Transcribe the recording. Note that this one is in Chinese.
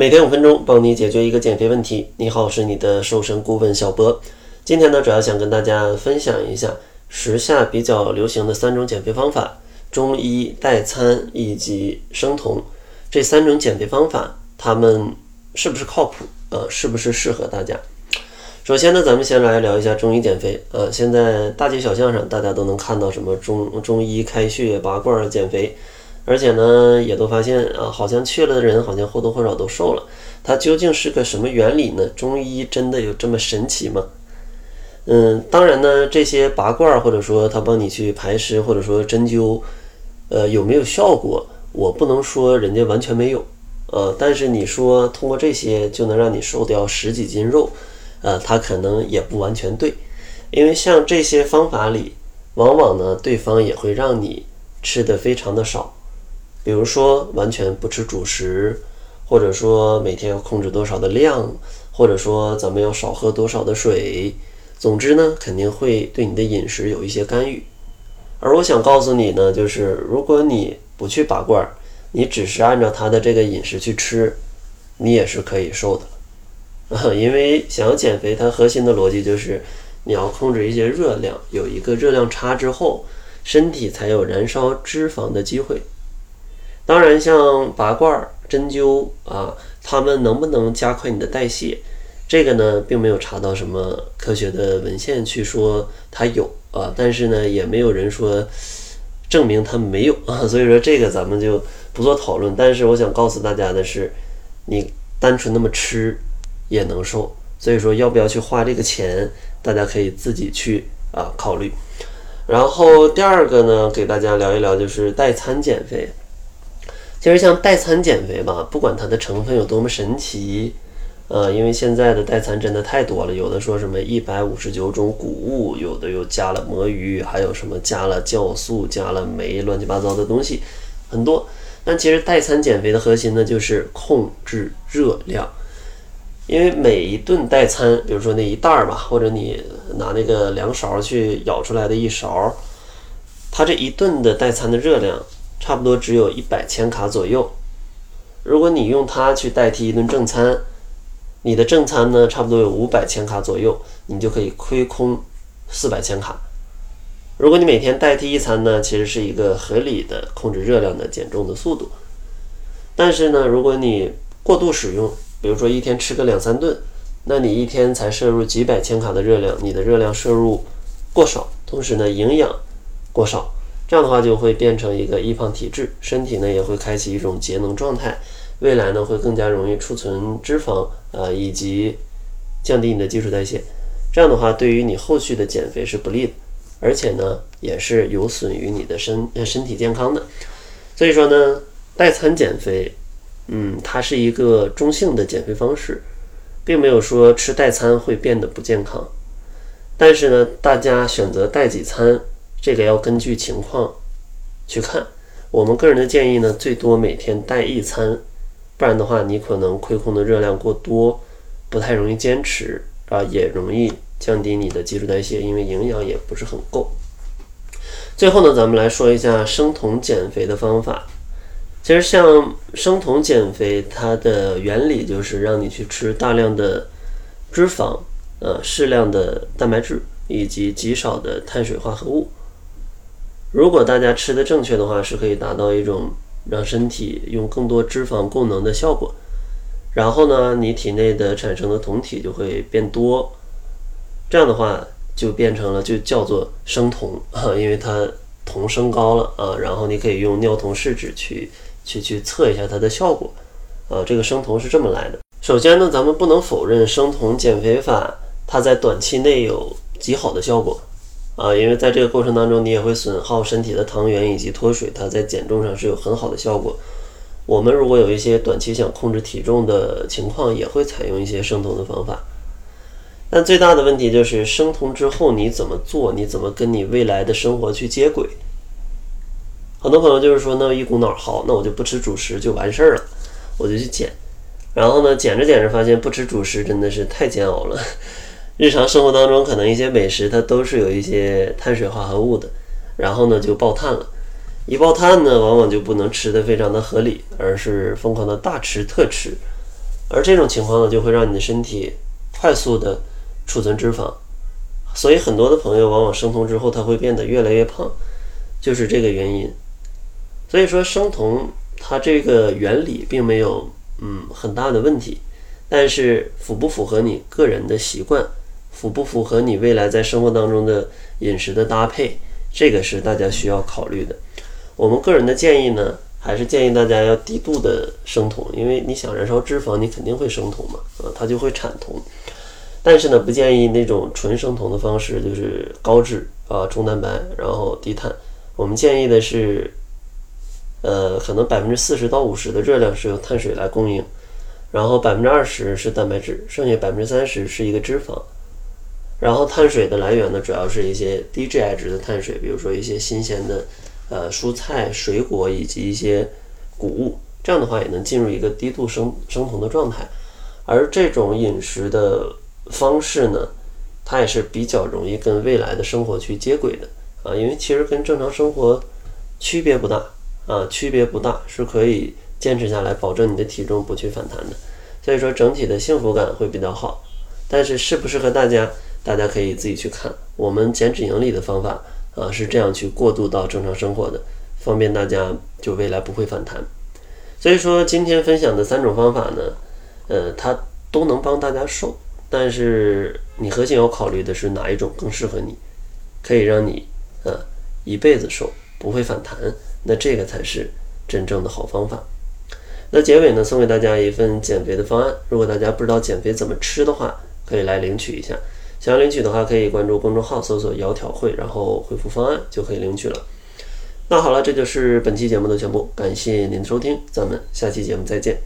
每天五分钟，帮你解决一个减肥问题。你好，我是你的瘦身顾问小博。今天呢，主要想跟大家分享一下时下比较流行的三种减肥方法：中医、代餐以及生酮这三种减肥方法，它们是不是靠谱？呃，是不是适合大家？首先呢，咱们先来聊一下中医减肥。呃，现在大街小巷上大家都能看到什么中中医开穴、拔罐减肥。而且呢，也都发现啊，好像去了的人好像或多或少都瘦了。它究竟是个什么原理呢？中医真的有这么神奇吗？嗯，当然呢，这些拔罐或者说他帮你去排湿或者说针灸，呃，有没有效果？我不能说人家完全没有，呃，但是你说通过这些就能让你瘦掉十几斤肉，呃，它可能也不完全对，因为像这些方法里，往往呢，对方也会让你吃的非常的少。比如说完全不吃主食，或者说每天要控制多少的量，或者说咱们要少喝多少的水。总之呢，肯定会对你的饮食有一些干预。而我想告诉你呢，就是如果你不去拔罐，你只是按照他的这个饮食去吃，你也是可以瘦的。啊，因为想要减肥，它核心的逻辑就是你要控制一些热量，有一个热量差之后，身体才有燃烧脂肪的机会。当然，像拔罐、针灸啊，他们能不能加快你的代谢？这个呢，并没有查到什么科学的文献去说它有啊，但是呢，也没有人说证明它没有啊，所以说这个咱们就不做讨论。但是我想告诉大家的是，你单纯那么吃也能瘦，所以说要不要去花这个钱，大家可以自己去啊考虑。然后第二个呢，给大家聊一聊就是代餐减肥。其实像代餐减肥吧，不管它的成分有多么神奇，呃，因为现在的代餐真的太多了，有的说什么一百五十九种谷物，有的又加了魔芋，还有什么加了酵素、加了酶，乱七八糟的东西很多。但其实代餐减肥的核心呢，就是控制热量，因为每一顿代餐，比如说那一袋儿吧，或者你拿那个量勺去舀出来的一勺，它这一顿的代餐的热量。差不多只有一百千卡左右。如果你用它去代替一顿正餐，你的正餐呢，差不多有五百千卡左右，你就可以亏空四百千卡。如果你每天代替一餐呢，其实是一个合理的控制热量的减重的速度。但是呢，如果你过度使用，比如说一天吃个两三顿，那你一天才摄入几百千卡的热量，你的热量摄入过少，同时呢，营养过少。这样的话就会变成一个易胖体质，身体呢也会开启一种节能状态，未来呢会更加容易储存脂肪，呃以及降低你的基础代谢。这样的话对于你后续的减肥是不利的，而且呢也是有损于你的身身体健康的。所以说呢，代餐减肥，嗯，它是一个中性的减肥方式，并没有说吃代餐会变得不健康。但是呢，大家选择代几餐。这个要根据情况去看。我们个人的建议呢，最多每天带一餐，不然的话，你可能亏空的热量过多，不太容易坚持啊，也容易降低你的基础代谢，因为营养也不是很够。最后呢，咱们来说一下生酮减肥的方法。其实像生酮减肥，它的原理就是让你去吃大量的脂肪，呃，适量的蛋白质以及极少的碳水化合物。如果大家吃的正确的话，是可以达到一种让身体用更多脂肪供能的效果。然后呢，你体内的产生的酮体就会变多，这样的话就变成了就叫做升酮啊，因为它酮升高了啊。然后你可以用尿酮试纸去去去测一下它的效果啊。这个升酮是这么来的。首先呢，咱们不能否认升酮减肥法它在短期内有极好的效果。啊，因为在这个过程当中，你也会损耗身体的糖原以及脱水，它在减重上是有很好的效果。我们如果有一些短期想控制体重的情况，也会采用一些生酮的方法。但最大的问题就是生酮之后你怎么做？你怎么跟你未来的生活去接轨？很多朋友就是说，那一股脑好，那我就不吃主食就完事儿了，我就去减。然后呢，减着减着发现不吃主食真的是太煎熬了。日常生活当中，可能一些美食它都是有一些碳水化合物的，然后呢就爆碳了。一爆碳呢，往往就不能吃的非常的合理，而是疯狂的大吃特吃，而这种情况呢，就会让你的身体快速的储存脂肪，所以很多的朋友往往生酮之后，他会变得越来越胖，就是这个原因。所以说生酮它这个原理并没有嗯很大的问题，但是符不符合你个人的习惯，符不符合你未来在生活当中的饮食的搭配，这个是大家需要考虑的。我们个人的建议呢，还是建议大家要低度的生酮，因为你想燃烧脂肪，你肯定会生酮嘛，啊，它就会产酮。但是呢，不建议那种纯生酮的方式，就是高脂啊、中蛋白，然后低碳。我们建议的是。呃，可能百分之四十到五十的热量是由碳水来供应，然后百分之二十是蛋白质，剩下百分之三十是一个脂肪。然后碳水的来源呢，主要是一些低 GI 值的碳水，比如说一些新鲜的呃蔬菜、水果以及一些谷物，这样的话也能进入一个低度生生酮的状态。而这种饮食的方式呢，它也是比较容易跟未来的生活去接轨的啊，因为其实跟正常生活区别不大。啊，区别不大，是可以坚持下来，保证你的体重不去反弹的。所以说整体的幸福感会比较好。但是适不适合大家，大家可以自己去看。我们减脂盈利的方法啊，是这样去过渡到正常生活的，方便大家就未来不会反弹。所以说今天分享的三种方法呢，呃，它都能帮大家瘦，但是你核心要考虑的是哪一种更适合你，可以让你呃一辈子瘦，不会反弹。那这个才是真正的好方法。那结尾呢，送给大家一份减肥的方案。如果大家不知道减肥怎么吃的话，可以来领取一下。想要领取的话，可以关注公众号，搜索“窈窕会”，然后回复“方案”就可以领取了。那好了，这就是本期节目的全部，感谢您的收听，咱们下期节目再见。